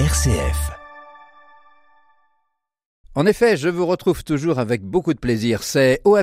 RCF. En effet, je vous retrouve toujours avec beaucoup de plaisir. C'est au.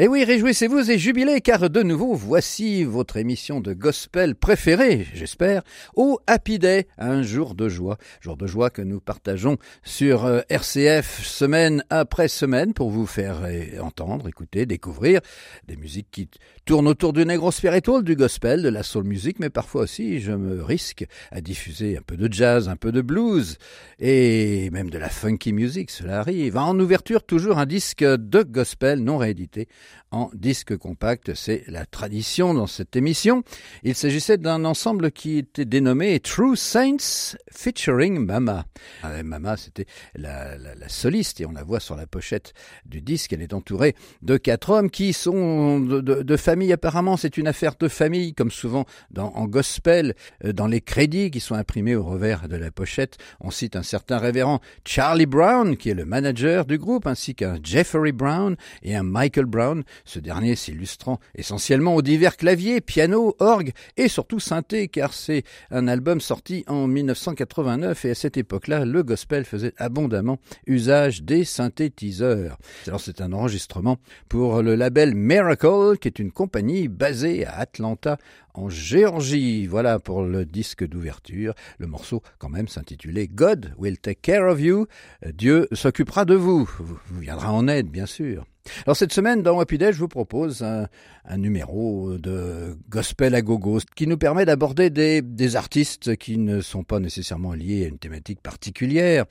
Et eh oui, réjouissez-vous et jubilez, car de nouveau, voici votre émission de gospel préférée, j'espère, au Happy Day, un jour de joie. Jour de joie que nous partageons sur euh, RCF semaine après semaine pour vous faire euh, entendre, écouter, découvrir des musiques qui tournent autour du négro spiritual, du gospel, de la soul music, mais parfois aussi je me risque à diffuser un peu de jazz, un peu de blues et même de la funky music, cela arrive. En ouverture, toujours un disque de gospel non réédité en disque compact. C'est la tradition dans cette émission. Il s'agissait d'un ensemble qui était dénommé True Saints featuring Mama. Ah, Mama, c'était la, soliste et on la voit sur la pochette du disque. Elle est entourée de quatre hommes qui sont de, famille. Apparemment, c'est une affaire de famille, comme souvent en gospel, euh, dans les crédits qui sont imprimés au revers de la pochette. On cite un certain révérend Charlie Brown, qui est le manager du groupe, ainsi qu'un Jeffrey Brown et un Michael Brown ce dernier s'illustrant essentiellement aux divers claviers, piano, orgue et surtout synthé, car c'est un album sorti en 1989 et à cette époque-là, le gospel faisait abondamment usage des synthétiseurs. Alors c'est un enregistrement pour le label Miracle, qui est une compagnie basée à Atlanta en Géorgie. Voilà pour le disque d'ouverture. Le morceau quand même s'intitulait God will take care of you. Dieu s'occupera de vous. Vous viendra en aide, bien sûr. Alors cette semaine, dans Day, je vous propose un, numéro de gospel à gogo qui nous permet d'aborder des, des, artistes qui ne sont pas nécessairement liés à une thématique particulière,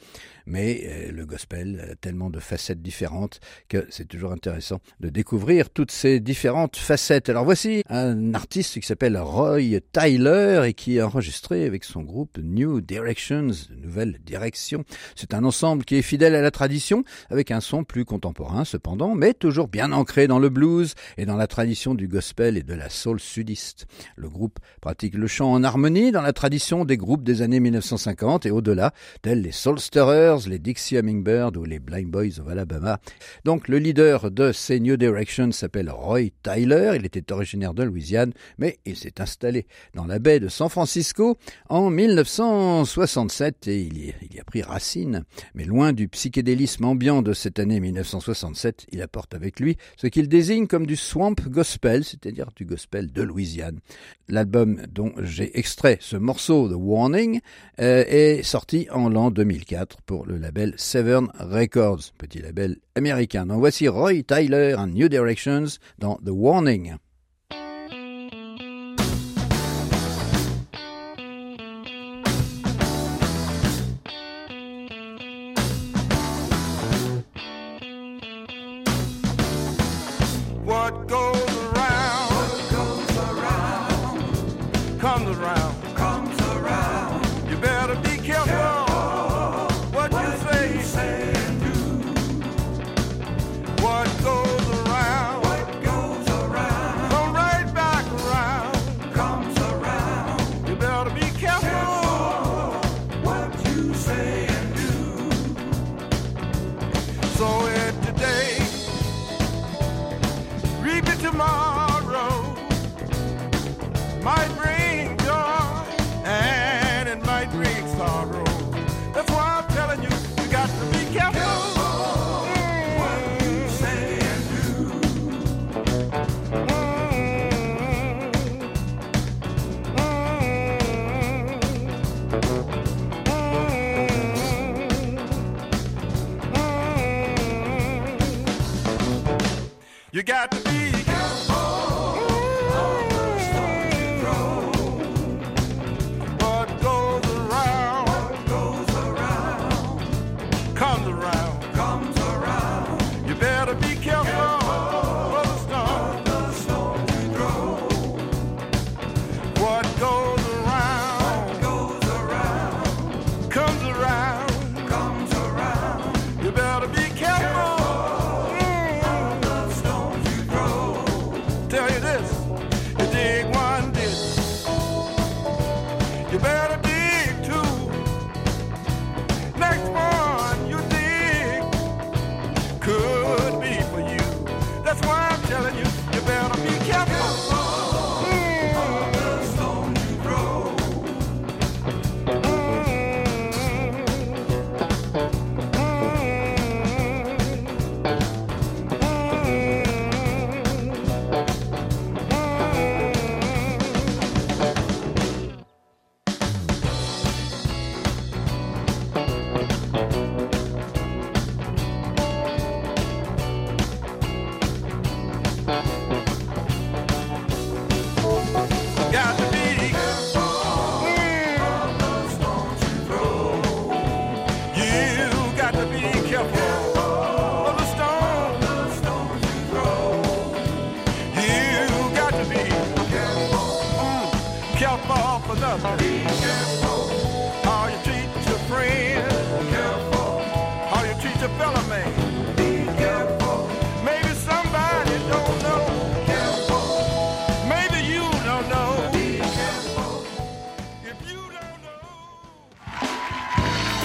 mais euh, le gospel a tellement de facettes différentes que c'est toujours intéressant de découvrir toutes ces différentes facettes. Alors voici un artiste qui s'appelle Roy Tyler et qui a enregistré avec son groupe New Directions, Nouvelle Direction. C'est un ensemble qui est fidèle à la tradition avec un son plus contemporain cependant, mais toujours bien ancré dans le blues et dans la tradition du gospel et de la soul sudiste. Le groupe pratique le chant en harmonie dans la tradition des groupes des années 1950 et au-delà, tels les Soulsterers, les Dixie Hummingbird ou les Blind Boys of Alabama. Donc le leader de ces New Directions s'appelle Roy Tyler, il était originaire de Louisiane, mais il s'est installé dans la baie de San Francisco en 1967 et il y, il y a pris racine. Mais loin du psychédélisme ambiant de cette année 1967, il apporte avec lui ce qu'il désigne comme du swamp gospel, c'est-à-dire du gospel de Louisiane. L'album dont j'ai extrait ce morceau, The Warning, euh, est sorti en l'an 2004 pour le label Severn Records, petit label américain. Donc voici Roy Tyler and New Directions dans The Warning. comes around. You got to be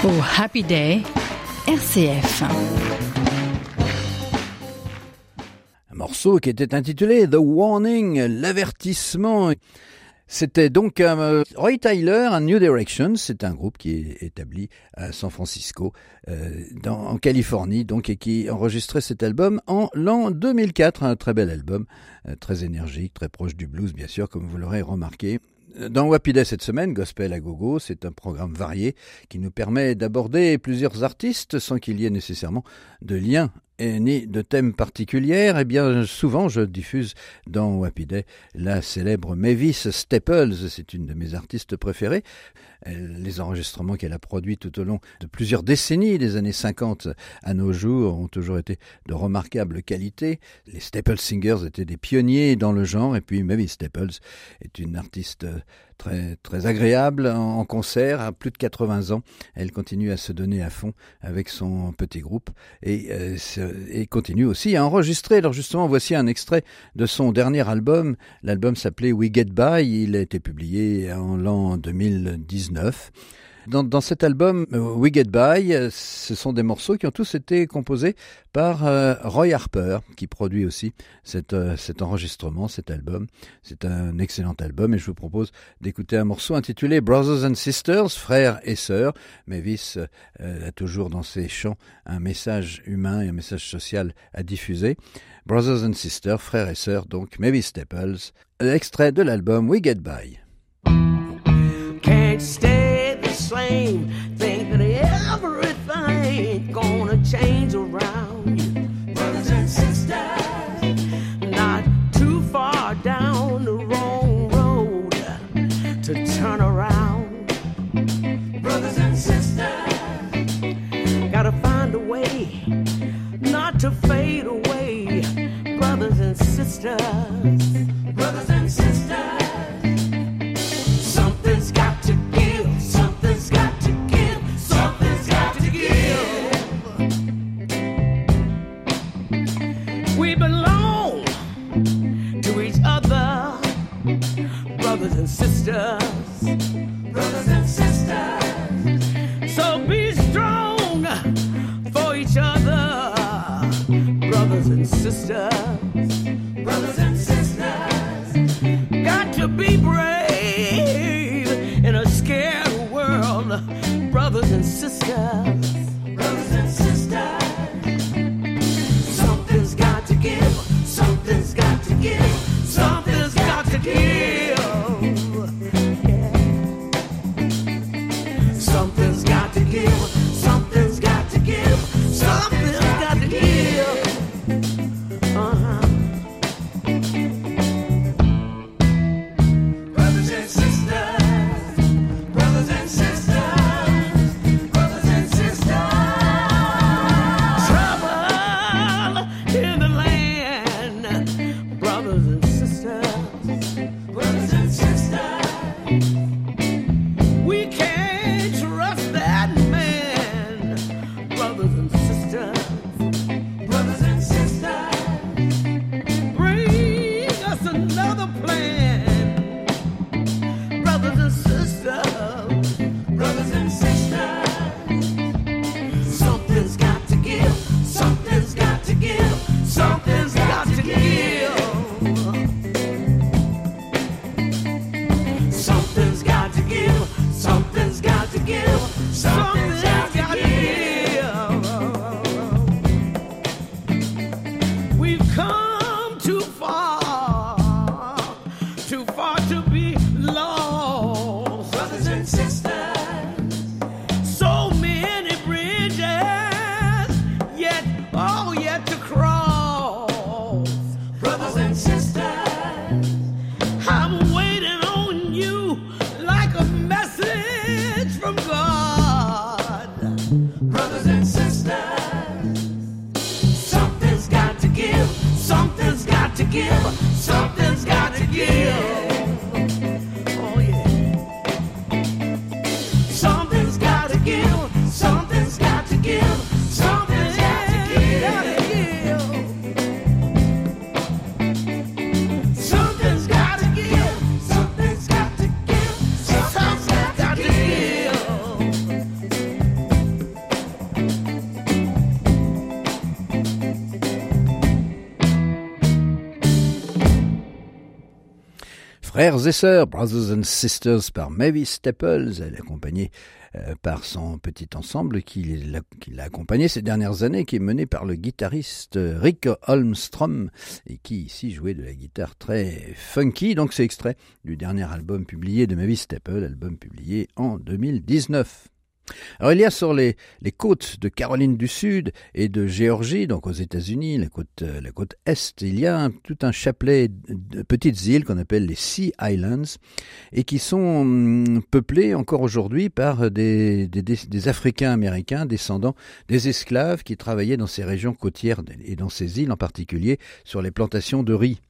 Happy Day, RCF. Un morceau qui était intitulé The Warning, l'avertissement. C'était donc euh, Roy Tyler, un New Direction, c'est un groupe qui est établi à San Francisco, euh, en Californie, donc et qui enregistrait cet album en l'an 2004, un très bel album, euh, très énergique, très proche du blues bien sûr, comme vous l'aurez remarqué. Dans Wapiday cette semaine, Gospel à Gogo, c'est un programme varié qui nous permet d'aborder plusieurs artistes sans qu'il y ait nécessairement de lien ni de thème particulier, eh bien souvent je diffuse dans Happy Day la célèbre Mavis Staples, c'est une de mes artistes préférées. Les enregistrements qu'elle a produits tout au long de plusieurs décennies, des années 50 à nos jours, ont toujours été de remarquable qualité. Les Staples Singers étaient des pionniers dans le genre, et puis Mavis Staples est une artiste très, très agréable en concert, à plus de 80 ans. Elle continue à se donner à fond avec son petit groupe et, euh, et continue aussi à enregistrer. Alors justement, voici un extrait de son dernier album. L'album s'appelait We Get By. Il a été publié en l'an 2019. Dans, cet album, euh, We Get By, euh, ce sont des morceaux qui ont tous été composés par euh, Roy Harper, qui produit aussi cet, enregistrement, cet album. C'est un excellent album et je vous propose d'écouter un morceau intitulé Brothers and Sisters, frères et sœurs. Mavis a toujours dans ses chants un message humain et un message social à diffuser. Brothers and Sisters, frères et sœurs, donc Mavis Staples, extrait de l'album We Get By. Can't stay the same, Think that everything gonna change around you. Brothers and sisters, not too far down the wrong road to turn around. Brothers and sisters, gotta find a way not to fade away. Brothers and sisters, to be brave Frères et sœurs, Brothers and Sisters par Mavis Staples, elle est accompagnée euh, par son petit ensemble qui l'a accompagné ces dernières années, qui est mené par le guitariste Rick Holmstrom et qui ici jouait de la guitare très funky. Donc c'est extrait du dernier album publié de Mavis Staples, album publié en 2019. Alors il y a sur les, côtes de Caroline du Sud et de Géorgie, donc aux États-Unis, la côte, euh, la côte Est, il y a tout un chapelet de petites îles qu'on appelle les Sea Islands et qui sont hum, peuplées encore aujourd'hui par des, des, des- des Africains américains descendants des esclaves qui travaillaient dans ces régions côtières et dans ces îles en particulier sur les plantations de riz.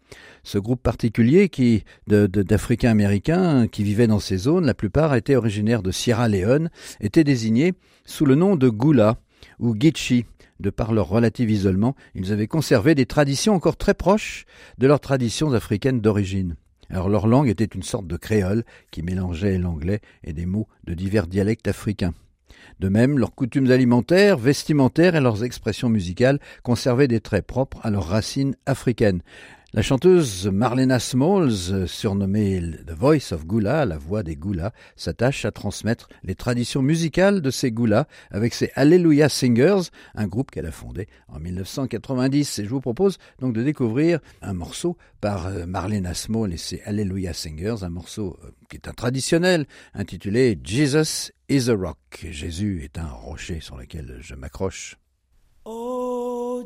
Ce groupe particulier d'Africains américains qui vivaient dans ces zones, la plupart étaient originaires de Sierra Leone, étaient désignés sous le nom de Gula ou Gitchi. De par leur relatif isolement, ils avaient conservé des traditions encore très proches de leurs traditions africaines d'origine. Alors leur langue était une sorte de créole qui mélangeait l'anglais et des mots de divers dialectes africains. De même, leurs coutumes alimentaires, vestimentaires et leurs expressions musicales conservaient des traits propres à leurs racines africaines. La chanteuse Marlena Smalls, surnommée The Voice of Gula, la voix des Goulas, s'attache à transmettre les traditions musicales de ces Goulas avec ses Hallelujah Singers, un groupe qu'elle a fondé en 1990. Et je vous propose donc de découvrir un morceau par euh, Marlena Small et ses Hallelujah Singers, un morceau euh, qui est un traditionnel intitulé Jesus is a Rock. Jésus est un rocher sur lequel je m'accroche.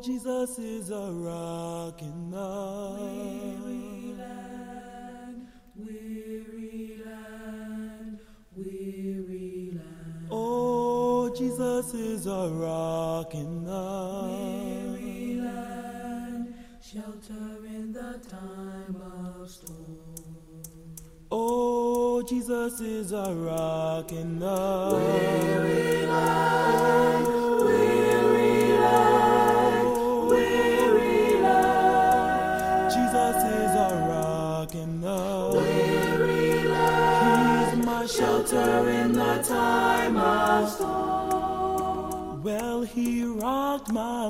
Jesus is a rock in the weary land, weary land, weary land. Oh, Jesus is a rock in the weary land, shelter in the time of storm. Oh, Jesus is a rock in the weary land,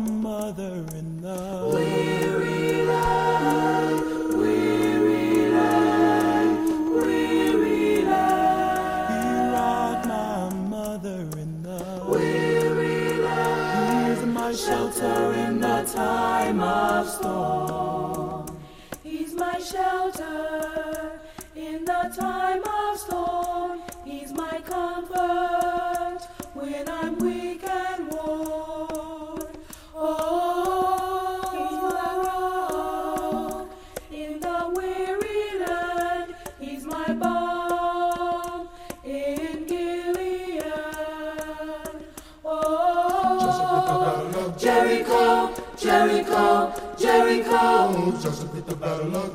my mother in the weary land, weary land, weary land. He rocked my mother in the weary land. He's my shelter in the time of storm. He's my shelter in the time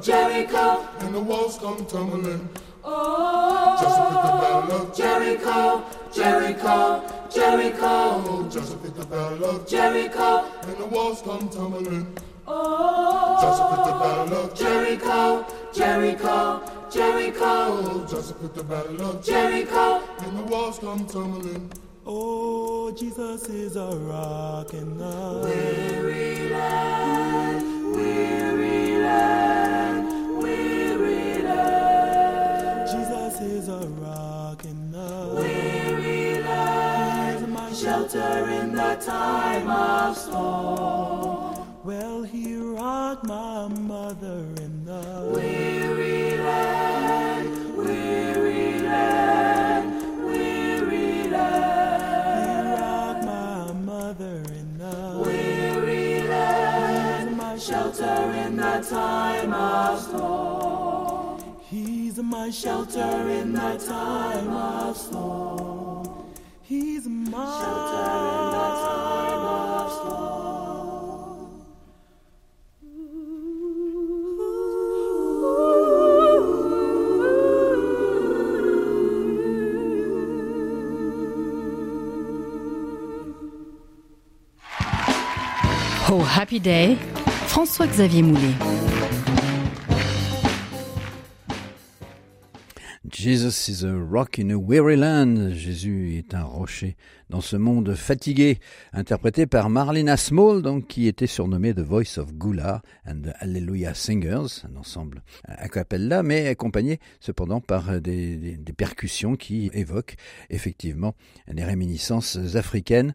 Oh, of Jericho, and the walls come tumbling. oh, Joseph hit the battle of Jericho, Jericho, Jericho, Joseph hit the battle of Jericho, and the walls come tumbling. oh, Joseph hit the battle of Jericho, Jericho, Jericho, Joseph hit the battle of Jericho, and the walls come tumbling. Oh, Jesus is a rock in the weary land, weary shelter in the time of storm. Well, he rocked my mother in the Weary land, weary land, weary land, rocked my mother in the weary land, my shelter in the time of storm. He's my shelter in the time of storm. Happy Day, François-Xavier Moulet. Jesus is a rock in a weary land. Jésus est un rocher dans ce monde fatigué, interprété par Marlena Small, qui était surnommée The Voice of Gula and the Hallelujah Singers, un ensemble a cappella, mais accompagné cependant par des- des percussions qui évoquent effectivement des réminiscences africaines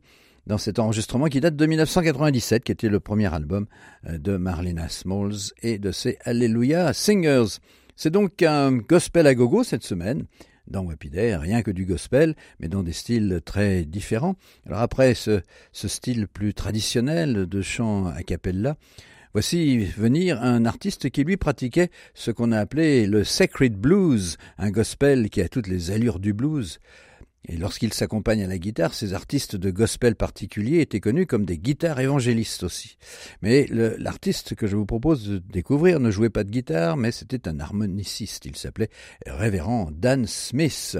dans cet enregistrement qui date de 1997, qui était le premier album euh, de Marlena Smalls et de ses Hallelujah Singers. C'est donc un gospel à gogo cette semaine. dans Wapiday, rien que du gospel, mais dans des styles très différents. Alors après ce, ce style plus traditionnel de chant a cappella, Voici venir un artiste qui lui pratiquait ce qu'on a appelé le sacred blues, un gospel qui a toutes les allures du blues. Et lorsqu'il s'accompagne à la guitare, ces artistes de gospel particuliers étaient connus comme des guitares évangélistes aussi. Mais l'artiste que je vous propose de découvrir ne jouait pas de guitare, mais c'était un harmoniciste. Il s'appelait Révérend Dan Smith.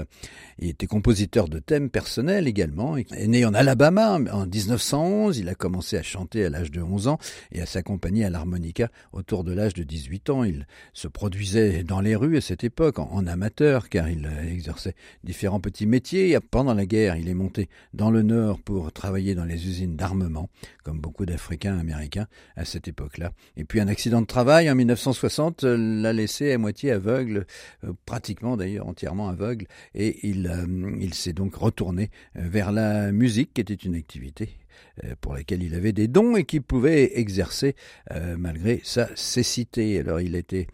Il était compositeur de thèmes personnels également. Est né en Alabama en 1911. Il a commencé à chanter à l'âge de 11 ans et à s'accompagner à l'harmonica autour de l'âge de 18 ans. Il se produisait dans les rues à cette époque en amateur car il exerçait différents petits métiers pendant la guerre, il est monté dans le nord pour travailler dans les usines d'armement, comme beaucoup d'Africains américains à cette époque-là. Et puis un accident de travail en 1960 l'a laissé à moitié aveugle, euh, pratiquement d'ailleurs entièrement aveugle, et il, euh, s'est donc retourné vers la musique, qui était une activité euh, pour laquelle il avait des dons et qu'il pouvait exercer malgré sa cécité. Alors il était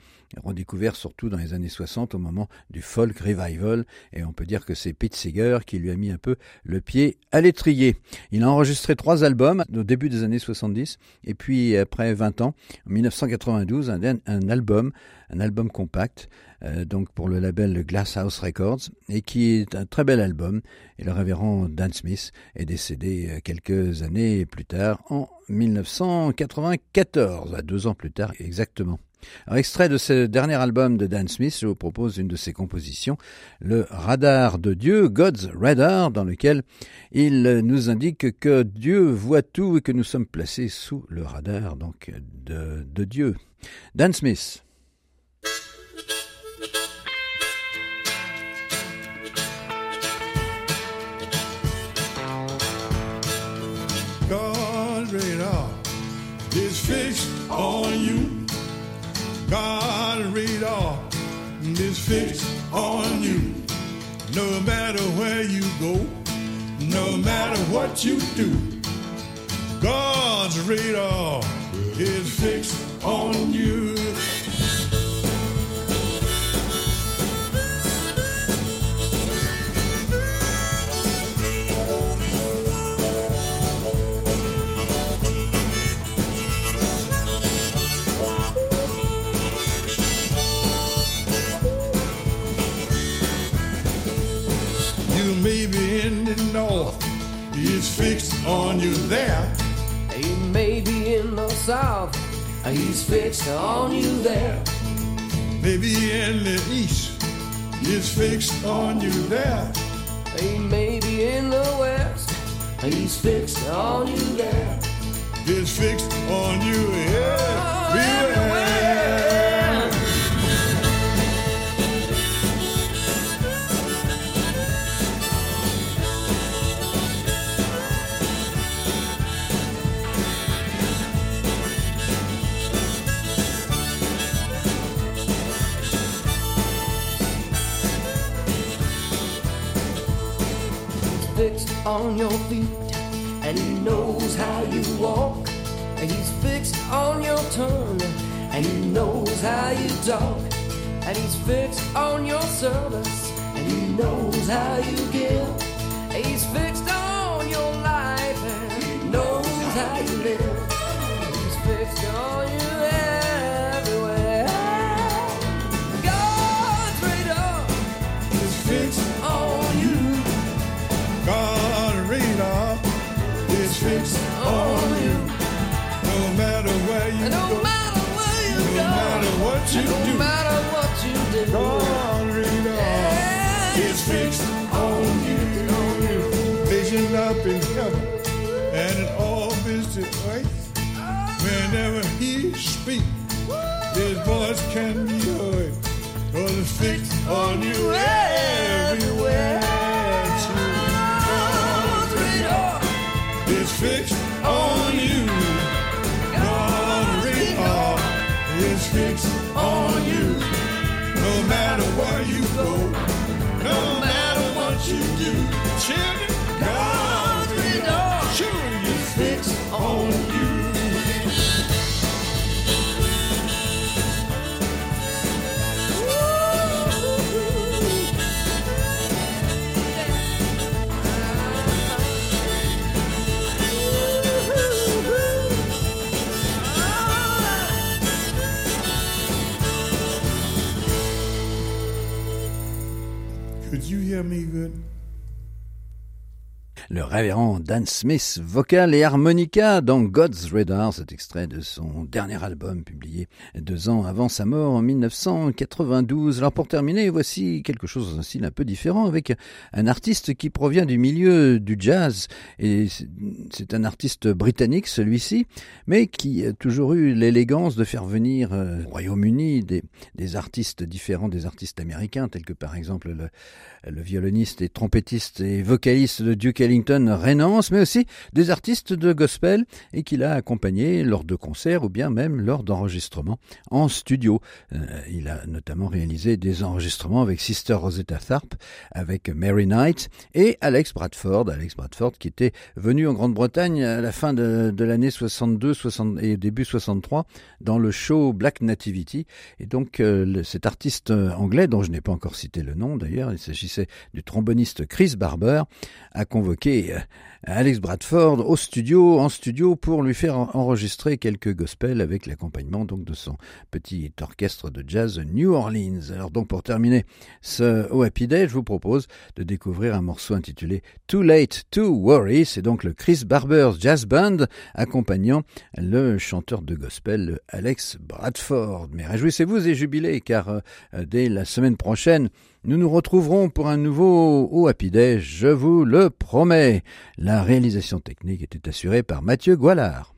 redécouvert surtout dans les années 60 au moment du folk revival et on peut dire que c'est Pete Seeger qui lui a mis un peu le pied à l'étrier. Il a enregistré trois albums au début des années 70 et puis après 20 ans, en 1992, un, un album, un album compact euh, donc pour le label Glasshouse Records et qui est un très bel album et le révérend Dan Smith est décédé euh, quelques années plus tard en 1994, à deux ans plus tard exactement. Un extrait de ce dernier album de Dan Smith, je vous propose une de ses compositions, le Radar de Dieu, God's Radar, dans lequel il nous indique que Dieu voit tout et que nous sommes placés sous le radar donc de Dieu. Dan Smith. God radar is fixed on you. No matter where you go, no matter what you do, God's radar is fixed on you. North. He's fixed on you there. He may be in the south. He's fixed on you there. Maybe in the east. He's fixed on you there. He may be in the west. He's fixed on you there. He's fixed on you oh, everywhere. On your feet and he knows how you walk. And he's fixed on your tongue and he knows how you talk. And he's fixed on your service and he knows how you give. And he's fixed on your life and he knows how you live. And he's fixed on you on you. No matter where you no go, matter where you no go, matter what you no do, matter what you do, God radar Yeah, is fixed on you. Vision up in heaven and it orbits the earth. Whenever He speaks, His voice can be heard. Cause it's fixed on you everywhere. Children, révérend Dan Smith, vocal et harmonica dans God's Radar, cet extrait de son dernier album publié deux ans avant sa mort en 1992. Alors pour terminer, voici quelque chose d'un style un peu différent avec un artiste qui provient du milieu du jazz et c'est un artiste britannique celui-ci, mais qui a toujours eu l'élégance de faire venir euh, au Royaume-Uni des, des artistes différents des artistes américains tels que par exemple le, le violoniste et trompettiste et vocaliste de Duke Ellington Renance, mais aussi des artistes de gospel et qu'il a accompagné lors de concerts ou bien même lors d'enregistrements en studio. Euh, il a notamment réalisé des enregistrements avec Sister Rosetta Tharpe, avec Mary Knight et Alex Bradford. Alex Bradford qui était venu en Grande-Bretagne à la fin de, l'année 62 60 et début 63 dans le show Black Nativity. Et donc euh, cet artiste anglais, dont je n'ai pas encore cité le nom d'ailleurs, il s'agissait du tromboniste Chris Barber, a convoqué euh, Alex Bradford au studio, en studio, pour lui faire enregistrer quelques gospels avec l'accompagnement donc de son petit orchestre de jazz New Orleans. Alors donc pour terminer ce Oh Happy Day, je vous propose de découvrir un morceau intitulé Too Late to Worry. C'est donc le Chris Barber's Jazz Band accompagnant le chanteur de gospel Alex Bradford. Mais réjouissez-vous et jubilez car euh, dès la semaine prochaine, nous nous retrouverons pour un nouveau Oh Happy Day, je vous le promets. La réalisation technique était assurée par Mathieu Goualard.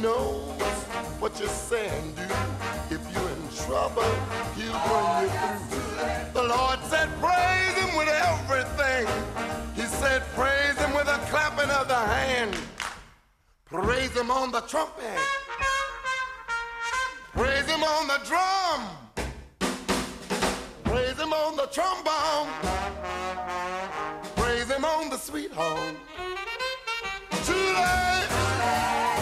Knows what you say and do. If you're in trouble, He'll bring you through. The Lord said, praise Him with everything. He said, praise Him with a clapping of the hand. Praise Him on the trumpet. Praise Him on the drum. Praise him on the trombone. Praise him on the sweet horn. Too late.